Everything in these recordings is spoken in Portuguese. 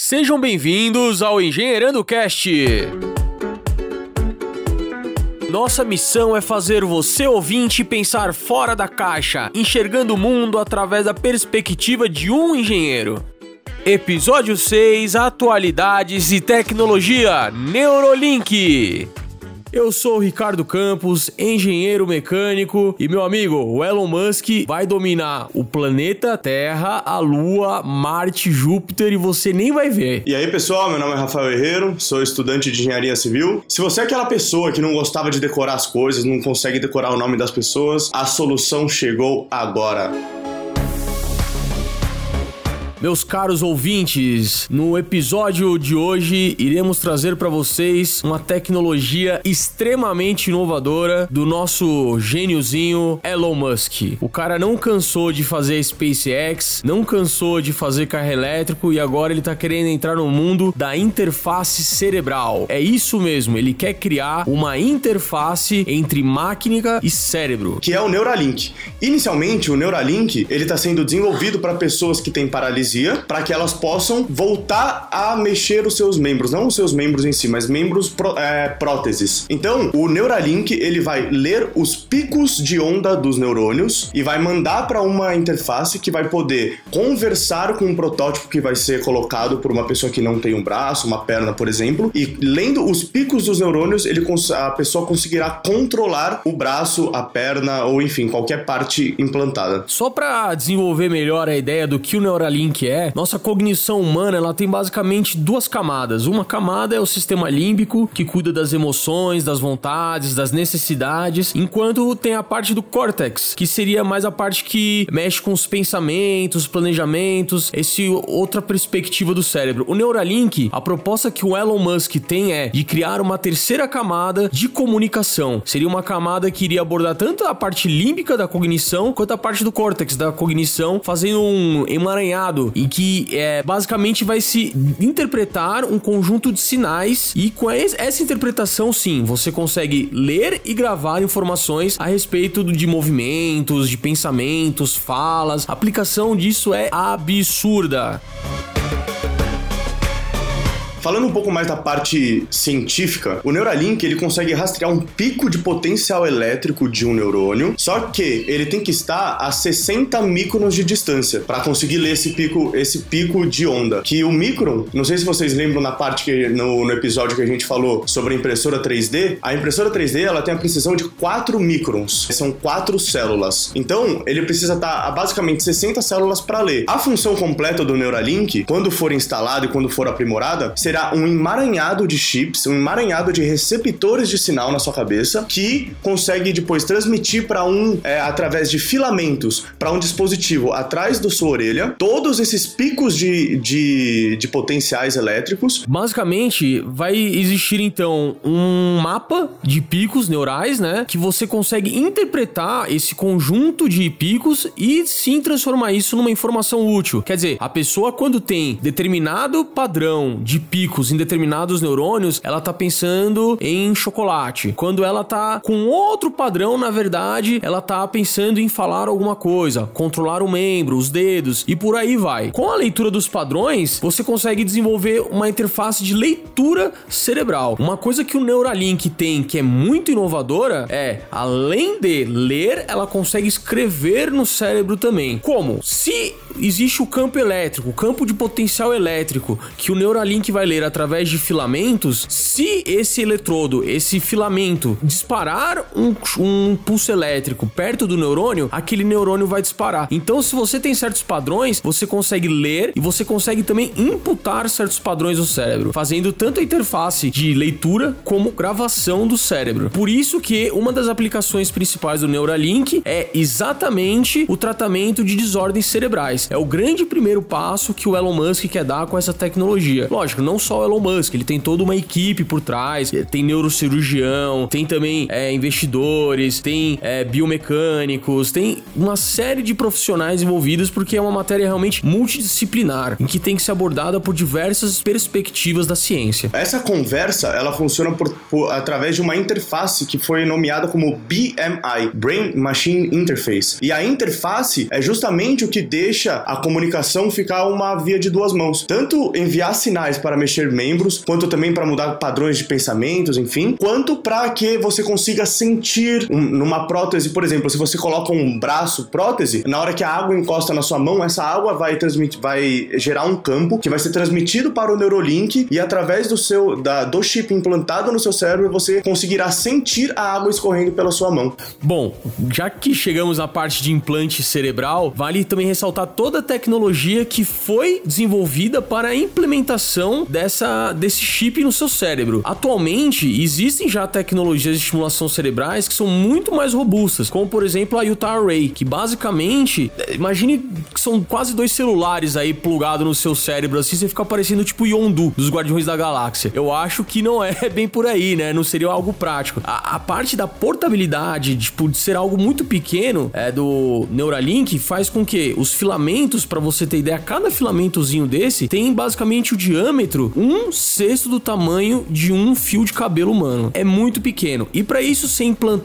Sejam bem-vindos ao Engenheirando Cast. Nossa missão é fazer você ouvinte pensar fora da caixa, enxergando o mundo através da perspectiva de um engenheiro. Episódio 6 Atualidades e Tecnologia Neurolink. Eu sou o Ricardo Campos, engenheiro mecânico, e meu amigo, o Elon Musk vai dominar o planeta Terra, a Lua, Marte, Júpiter e você nem vai ver. E aí, pessoal, meu nome é Rafael Herrero, sou estudante de engenharia civil. Se você é aquela pessoa que não gostava de decorar as coisas, não consegue decorar o nome das pessoas, a solução chegou agora. Meus caros ouvintes, no episódio de hoje iremos trazer para vocês uma tecnologia extremamente inovadora do nosso gêniozinho Elon Musk. O cara não cansou de fazer SpaceX, não cansou de fazer carro elétrico e agora ele tá querendo entrar no mundo da interface cerebral. É isso mesmo, ele quer criar uma interface entre máquina e cérebro, que é o Neuralink. Inicialmente, o Neuralink ele está sendo desenvolvido para pessoas que têm paralisia para que elas possam voltar a mexer os seus membros, não os seus membros em si, mas membros é, próteses. Então, o Neuralink ele vai ler os picos de onda dos neurônios e vai mandar para uma interface que vai poder conversar com um protótipo que vai ser colocado por uma pessoa que não tem um braço, uma perna, por exemplo, e lendo os picos dos neurônios, ele a pessoa conseguirá controlar o braço, a perna ou enfim, qualquer parte implantada. Só para desenvolver melhor a ideia do que o Neuralink que é, nossa cognição humana ela tem basicamente duas camadas. Uma camada é o sistema límbico, que cuida das emoções, das vontades, das necessidades, enquanto tem a parte do córtex, que seria mais a parte que mexe com os pensamentos, planejamentos, esse outra perspectiva do cérebro. O Neuralink, a proposta que o Elon Musk tem é de criar uma terceira camada de comunicação. Seria uma camada que iria abordar tanto a parte límbica da cognição quanto a parte do córtex da cognição, fazendo um emaranhado e que é, basicamente vai se interpretar um conjunto de sinais e com essa interpretação, sim, você consegue ler e gravar informações a respeito de movimentos, de pensamentos, falas. A aplicação disso é absurda. Falando um pouco mais da parte científica, o Neuralink ele consegue rastrear um pico de potencial elétrico de um neurônio, só que ele tem que estar a 60 microns de distância para conseguir ler esse pico, esse pico de onda. Que o micron, não sei se vocês lembram na parte que no, no episódio que a gente falou sobre a impressora 3D, a impressora 3D ela tem a precisão de 4 microns, são 4 células. Então, ele precisa estar a basicamente 60 células para ler. A função completa do Neuralink, quando for instalada e quando for aprimorada, será um emaranhado de chips, um emaranhado de receptores de sinal na sua cabeça que consegue depois transmitir para um, é, através de filamentos, para um dispositivo atrás da sua orelha, todos esses picos de, de, de potenciais elétricos. Basicamente, vai existir então um mapa de picos neurais, né? Que você consegue interpretar esse conjunto de picos e sim transformar isso numa informação útil. Quer dizer, a pessoa, quando tem determinado padrão de picos, picos em determinados neurônios, ela tá pensando em chocolate. Quando ela tá com outro padrão, na verdade, ela tá pensando em falar alguma coisa, controlar o membro, os dedos e por aí vai. Com a leitura dos padrões, você consegue desenvolver uma interface de leitura cerebral. Uma coisa que o Neuralink tem que é muito inovadora é, além de ler, ela consegue escrever no cérebro também. Como? Se existe o campo elétrico, o campo de potencial elétrico que o Neuralink vai ler através de filamentos, se esse eletrodo, esse filamento disparar um, um pulso elétrico perto do neurônio, aquele neurônio vai disparar. Então, se você tem certos padrões, você consegue ler e você consegue também imputar certos padrões no cérebro, fazendo tanto a interface de leitura como gravação do cérebro. Por isso que uma das aplicações principais do Neuralink é exatamente o tratamento de desordens cerebrais. É o grande primeiro passo que o Elon Musk quer dar com essa tecnologia. Lógico, não só o Elon Musk, ele tem toda uma equipe por trás, tem neurocirurgião, tem também é, investidores, tem é, biomecânicos, tem uma série de profissionais envolvidos porque é uma matéria realmente multidisciplinar, em que tem que ser abordada por diversas perspectivas da ciência. Essa conversa, ela funciona por, por, através de uma interface que foi nomeada como BMI, Brain Machine Interface. E a interface é justamente o que deixa a comunicação ficar uma via de duas mãos. Tanto enviar sinais para mexer membros, quanto também para mudar padrões de pensamentos, enfim, quanto para que você consiga sentir um, numa prótese, por exemplo, se você coloca um braço prótese, na hora que a água encosta na sua mão, essa água vai transmitir, vai gerar um campo que vai ser transmitido para o Neurolink e através do seu da, do chip implantado no seu cérebro você conseguirá sentir a água escorrendo pela sua mão. Bom, já que chegamos à parte de implante cerebral, vale também ressaltar toda a tecnologia que foi desenvolvida para a implementação dessa desse chip no seu cérebro. Atualmente existem já tecnologias de estimulação cerebrais que são muito mais robustas, como por exemplo a Utah Array, que basicamente, imagine que são quase dois celulares aí plugados no seu cérebro assim, você fica parecendo tipo Yondu dos Guardiões da Galáxia. Eu acho que não é bem por aí, né? Não seria algo prático. A, a parte da portabilidade, tipo, de ser algo muito pequeno é, do Neuralink faz com que os filamentos, para você ter ideia, cada filamentozinho desse tem basicamente o diâmetro um sexto do tamanho de um fio de cabelo humano. É muito pequeno. E para isso ser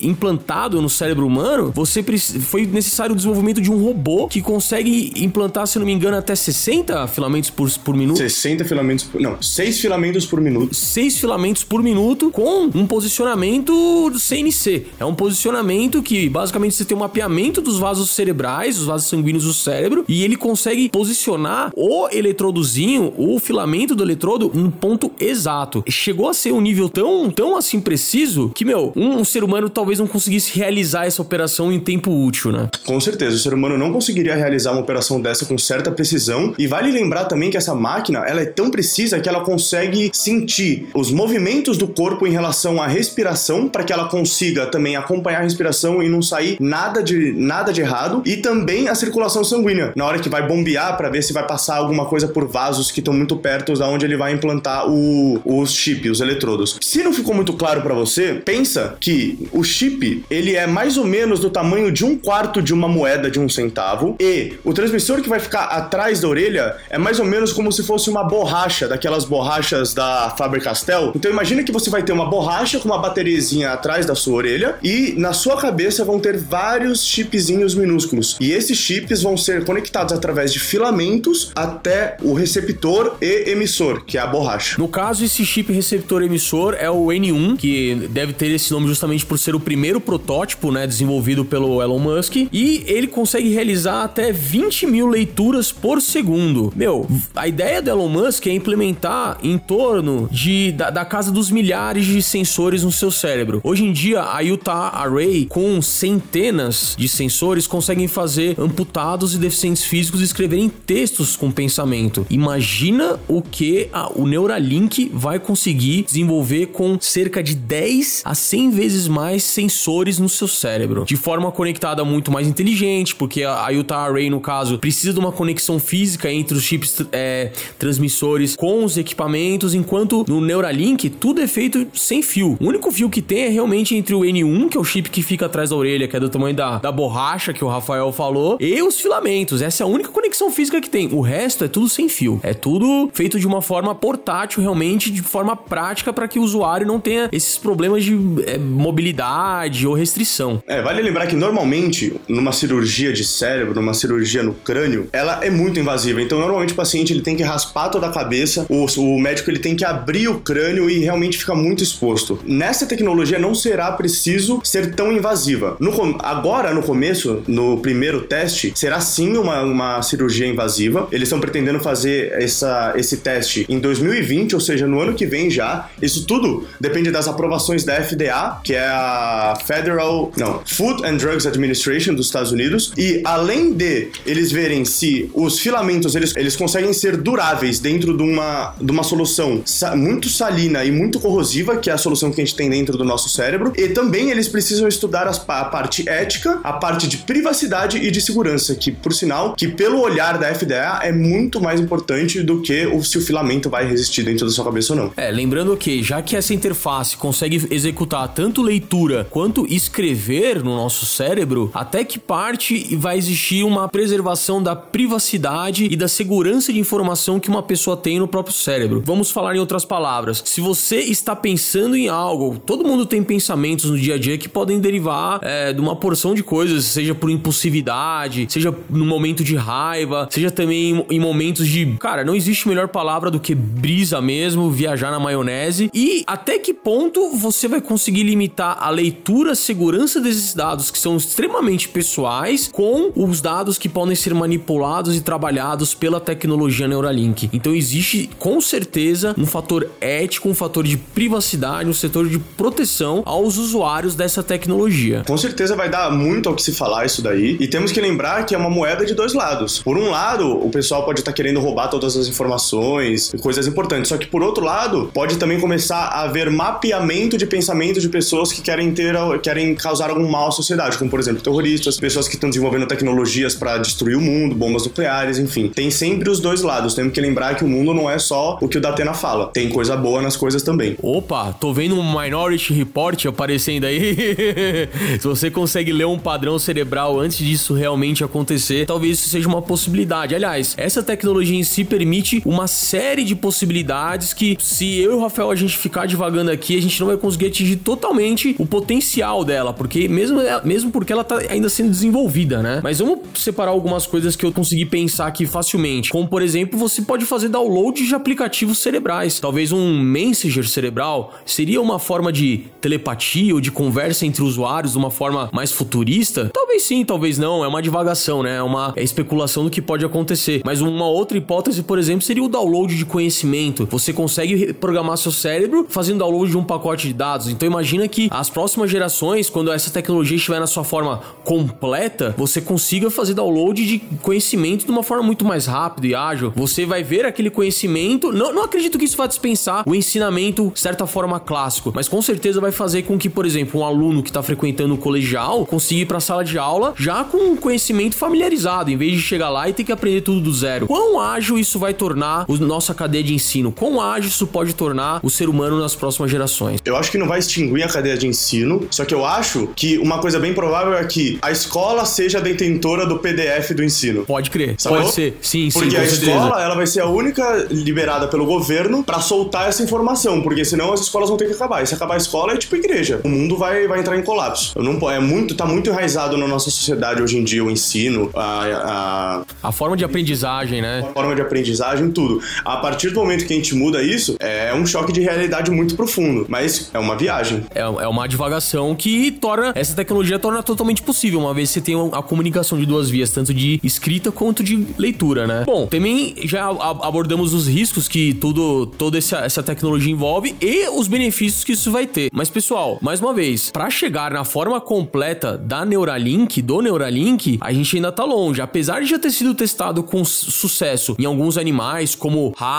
implantado no cérebro humano, você foi necessário o desenvolvimento de um robô que consegue implantar, se não me engano, até 60 filamentos por, por minuto. 60 filamentos por. Não, 6 filamentos por minuto. 6 filamentos por minuto com um posicionamento CNC. É um posicionamento que basicamente você tem um mapeamento dos vasos cerebrais, os vasos sanguíneos do cérebro, e ele consegue posicionar o eletrodozinho, o filamento do eletrodo, no ponto exato. Chegou a ser um nível tão, tão assim preciso que, meu, um, um ser humano talvez não conseguisse realizar essa operação em tempo útil, né? Com certeza, o ser humano não conseguiria realizar uma operação dessa com certa precisão. E vale lembrar também que essa máquina, ela é tão precisa que ela consegue sentir os movimentos do corpo em relação à respiração para que ela consiga também acompanhar a respiração e não sair nada de nada de errado e também a circulação sanguínea na hora que vai bombear para ver se vai passar alguma coisa por vasos que estão muito perto da onde ele vai implantar o, os chip, os eletrodos. Se não ficou muito claro para você, pensa que o chip ele é mais ou menos do tamanho de um quarto de uma moeda de um centavo e o transmissor que vai ficar atrás da orelha é mais ou menos como se fosse uma borracha, daquelas borrachas da Faber-Castell. Então imagina que você vai ter uma borracha com uma bateriazinha atrás da sua orelha e na sua cabeça vão ter vários chipzinhos minúsculos. E esses chips vão ser conectados através de filamentos até o receptor e emissor, que é a borracha. No caso, esse chip receptor emissor é o N1, que deve ter esse nome justamente por ser o primeiro protótipo, né, desenvolvido pelo Elon Musk, e ele consegue realizar até 20 mil leituras por segundo. Meu, a ideia do Elon Musk é implementar em torno de, da, da casa dos milhares de sensores no seu cérebro. Hoje em dia, a Utah Array, com centenas de sensores, conseguem fazer amputados e deficientes físicos escreverem textos com pensamento. Imagina o que a, o Neuralink vai conseguir desenvolver com cerca de 10 a 100 vezes mais sensores no seu cérebro, de forma conectada muito mais inteligente, porque a, a Utah Array, no caso, precisa de uma conexão física entre os chips é, transmissores com os equipamentos, enquanto no Neuralink tudo é feito sem fio. O único fio que tem é realmente entre o N1, que é o chip que fica atrás da orelha, que é do tamanho da, da borracha que o Rafael falou, e os filamentos. Essa é a única conexão física que tem. O resto é tudo sem fio. É tudo feito de uma forma portátil, realmente, de forma prática, para que o usuário não tenha esses problemas de é, mobilidade ou restrição. É, vale lembrar que normalmente, numa cirurgia de cérebro, numa cirurgia no crânio, ela é muito invasiva. Então, normalmente o paciente ele tem que raspar toda a cabeça, o, o médico ele tem que abrir o crânio e realmente fica muito exposto. Nessa tecnologia não será preciso ser tão invasiva. No, agora, no começo, no primeiro teste, será sim uma, uma cirurgia invasiva. Eles estão pretendendo fazer essa, esse teste em 2020, ou seja, no ano que vem já. Isso tudo depende das aprovações da FDA, que é a Federal, não, Food and Drugs Administration dos Estados Unidos. E além de eles verem se os filamentos eles, eles conseguem ser duráveis dentro de uma, de uma solução sa muito salina e muito corrosiva, que é a solução que a gente tem dentro do nosso cérebro, e também eles precisam estudar as, a parte ética, a parte de privacidade e de segurança, que por sinal, que pelo olhar da FDA é muito mais importante do que o, se o filamento vai resistir dentro da sua cabeça ou não. É, lembrando que, já que essa interface consegue executar tanto leitura quanto escrever no nosso cérebro, até que parte vai existir uma preservação da privacidade e da segurança de informação que uma pessoa tem no próprio cérebro. Vamos falar em outras palavras. Se você está pensando em algo, todo mundo tem pensamentos no dia a dia que podem derivar é, de uma porção de coisas, seja por impulsividade, seja no momento de raiva, seja também em momentos de. Cara, não existe melhor palavra do que brisa mesmo, viajar na maionese. E até que ponto você vai conseguir limitar a leitura, a segurança desses dados que são extremamente pessoais com os dados que podem ser manipulados e trabalhados pela tecnologia Neuralink. Então existe com certeza um fator ético, um fator de privacidade, um setor de proteção aos usuários dessa tecnologia. Com certeza vai dar muito ao que se falar isso daí. E temos que lembrar que é uma moeda de dois lados. Por um lado, o pessoal pode estar querendo roubar todas as informações, coisas importantes. Só que por outro lado, pode também começar a haver mapeamento de pensamento de pessoas que querem ter, querem causar algum mal à sociedade, como por exemplo terroristas, pessoas que estão desenvolvendo tecnologias para destruir o mundo, bombas nucleares, enfim. Tem sempre os dois lados. Temos que lembrar que o mundo não é só o que o Datena fala. Tem coisa boa nas coisas também. Opa, tô vendo um Minority Report aparecendo aí. Se você consegue ler um padrão cerebral antes disso realmente acontecer, talvez isso seja uma possibilidade. Aliás, essa tecnologia em si permite uma série de possibilidades que, se eu e o Rafael a gente ficar divagando aqui, a gente não vai conseguir atingir totalmente o potencial dela, porque mesmo, mesmo porque ela tá ainda sendo desenvolvida, né? Mas vamos separar algumas coisas que eu consegui pensar aqui facilmente. Como, por exemplo, você pode fazer download de aplicativos cerebrais. Talvez um Messenger cerebral seria uma forma de telepatia ou de conversa entre usuários de uma forma mais futurista? Talvez sim, talvez não. É uma divagação, né? É uma é especulação do que pode acontecer. Mas uma outra hipótese, por exemplo, seria o download de conhecimento. Você consegue programar seu cérebro fazendo download de um pacote de dados. Então imagina que as próximas gerações, quando essa tecnologia estiver na sua forma completa, você consiga fazer download de conhecimento de uma forma muito mais rápida e ágil. Você vai ver aquele conhecimento. Não, não acredito que isso vá dispensar o ensinamento, certa forma, clássico, mas com certeza vai fazer com que, por exemplo, um aluno que está frequentando o colegial consiga ir para a sala de aula já com um conhecimento familiarizado, em vez de chegar lá e ter que aprender tudo do zero. Quão ágil isso vai tornar a nossa cadeia de ensino? Quão ágil isso pode tornar o ser humano nas próximas gerações? Eu acho que não vai extinguir a cadeia de ensino, só que eu acho que uma coisa bem provável é que a escola seja detentora do PDF do ensino. Pode crer, Sacou? pode ser. Sim, porque sim, a escola ela vai ser a única liberada pelo governo para soltar essa informação, porque senão as escolas vão ter que acabar. E se acabar a escola é tipo igreja. O mundo vai, vai entrar em colapso. Eu não é muito tá muito enraizado na nossa sociedade hoje em dia o ensino, a, a, a forma de aprendizagem, né? A forma de aprendizagem, tudo. A partir do momento que a gente muda isso, é um choque de realidade muito profundo, mas é uma viagem. É, é uma divagação que torna essa tecnologia torna totalmente possível, uma vez que você tem a comunicação de duas vias, tanto de escrita quanto de leitura, né? Bom, também já abordamos os riscos que tudo toda essa, essa tecnologia envolve e os benefícios que isso vai ter. Mas pessoal, mais uma vez, para chegar na forma completa da Neuralink, do Neuralink, a gente ainda tá longe. Apesar de já ter sido testado com sucesso em alguns animais, como ratos,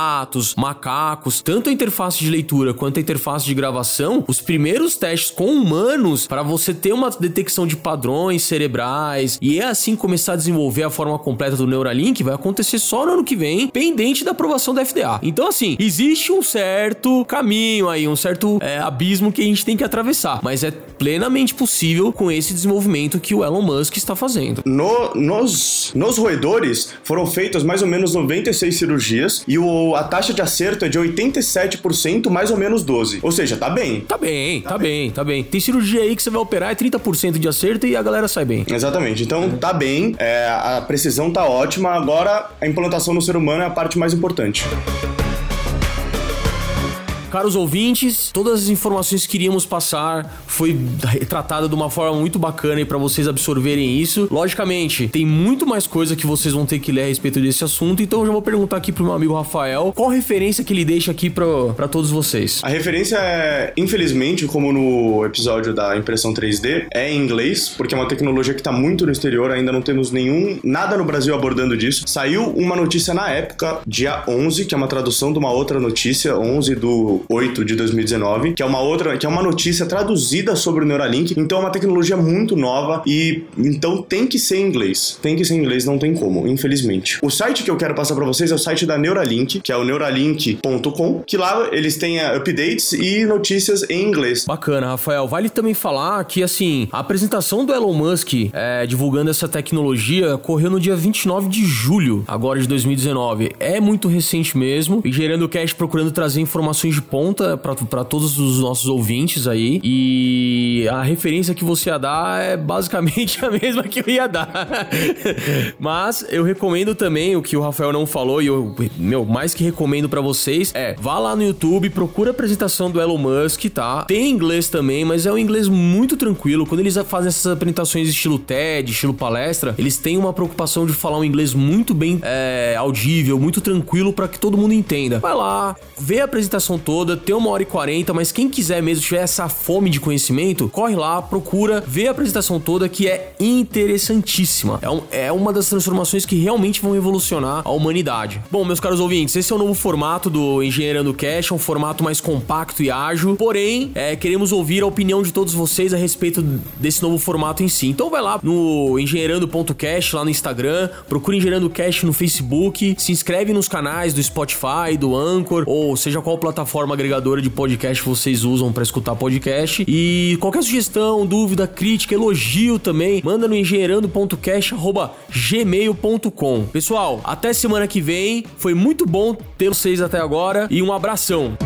macacos, tanto a interface de leitura quanto a interface de gravação, os primeiros testes com humanos para você ter uma detecção de padrões cerebrais e assim começar a desenvolver a forma completa do Neuralink vai acontecer só no ano que vem, pendente da aprovação da FDA. Então, assim, existe um certo caminho aí, um certo é, abismo que a gente tem que atravessar, mas é plenamente possível com esse desenvolvimento que o Elon Musk está fazendo. No, nos, nos roedores foram feitas mais ou menos 96 cirurgias e o, a taxa de acerto é de 87%, mais ou menos 12. Ou seja, tá bem. Tá bem, tá, tá bem. bem, tá bem. Tem cirurgia aí que você vai operar é 30% de acerto e a galera sai bem. Exatamente. Então tá bem, é, a precisão tá ótima. Agora a implantação no ser humano é a parte mais importante. Caros ouvintes, todas as informações que queríamos passar foi retratada de uma forma muito bacana e para vocês absorverem isso. Logicamente, tem muito mais coisa que vocês vão ter que ler a respeito desse assunto, então eu já vou perguntar aqui pro meu amigo Rafael qual referência que ele deixa aqui para todos vocês. A referência é, infelizmente, como no episódio da impressão 3D, é em inglês, porque é uma tecnologia que tá muito no exterior, ainda não temos nenhum nada no Brasil abordando disso. Saiu uma notícia na época, dia 11, que é uma tradução de uma outra notícia, 11 do 8 de 2019, que é uma outra, que é uma notícia traduzida sobre o Neuralink. Então é uma tecnologia muito nova e então tem que ser em inglês. Tem que ser em inglês, não tem como, infelizmente. O site que eu quero passar para vocês é o site da Neuralink, que é o neuralink.com, que lá eles têm uh, updates e notícias em inglês. Bacana, Rafael. Vale também falar que assim, a apresentação do Elon Musk é, divulgando essa tecnologia ocorreu no dia 29 de julho, agora de 2019. É muito recente mesmo. E gerando cash procurando trazer informações de ponta para todos os nossos ouvintes aí. E a referência que você ia dar é basicamente a mesma que eu ia dar. Mas eu recomendo também o que o Rafael não falou e eu, meu, mais que recomendo para vocês é vá lá no YouTube, procura a apresentação do Elon Musk, tá? Tem inglês também, mas é um inglês muito tranquilo. Quando eles fazem essas apresentações estilo TED, estilo palestra, eles têm uma preocupação de falar um inglês muito bem é, audível, muito tranquilo para que todo mundo entenda. Vai lá, vê a apresentação toda, tem uma hora e quarenta, mas quem quiser mesmo tiver essa fome de conhecimento, corre lá, procura, vê a apresentação toda que é interessantíssima. É, um, é uma das transformações que realmente vão revolucionar a humanidade. Bom, meus caros ouvintes, esse é o novo formato do Engenheirando Cash, é um formato mais compacto e ágil, porém, é, queremos ouvir a opinião de todos vocês a respeito desse novo formato em si. Então vai lá no engenheirando.cash lá no Instagram, procura Engenheirando Cash no Facebook, se inscreve nos canais do Spotify, do Anchor, ou seja qual plataforma agregadora de podcast vocês usam para escutar podcast. E qualquer sugestão, dúvida, crítica, elogio também, manda no engenheirando.cash@gmail.com. Pessoal, até semana que vem. Foi muito bom ter vocês até agora e um abração.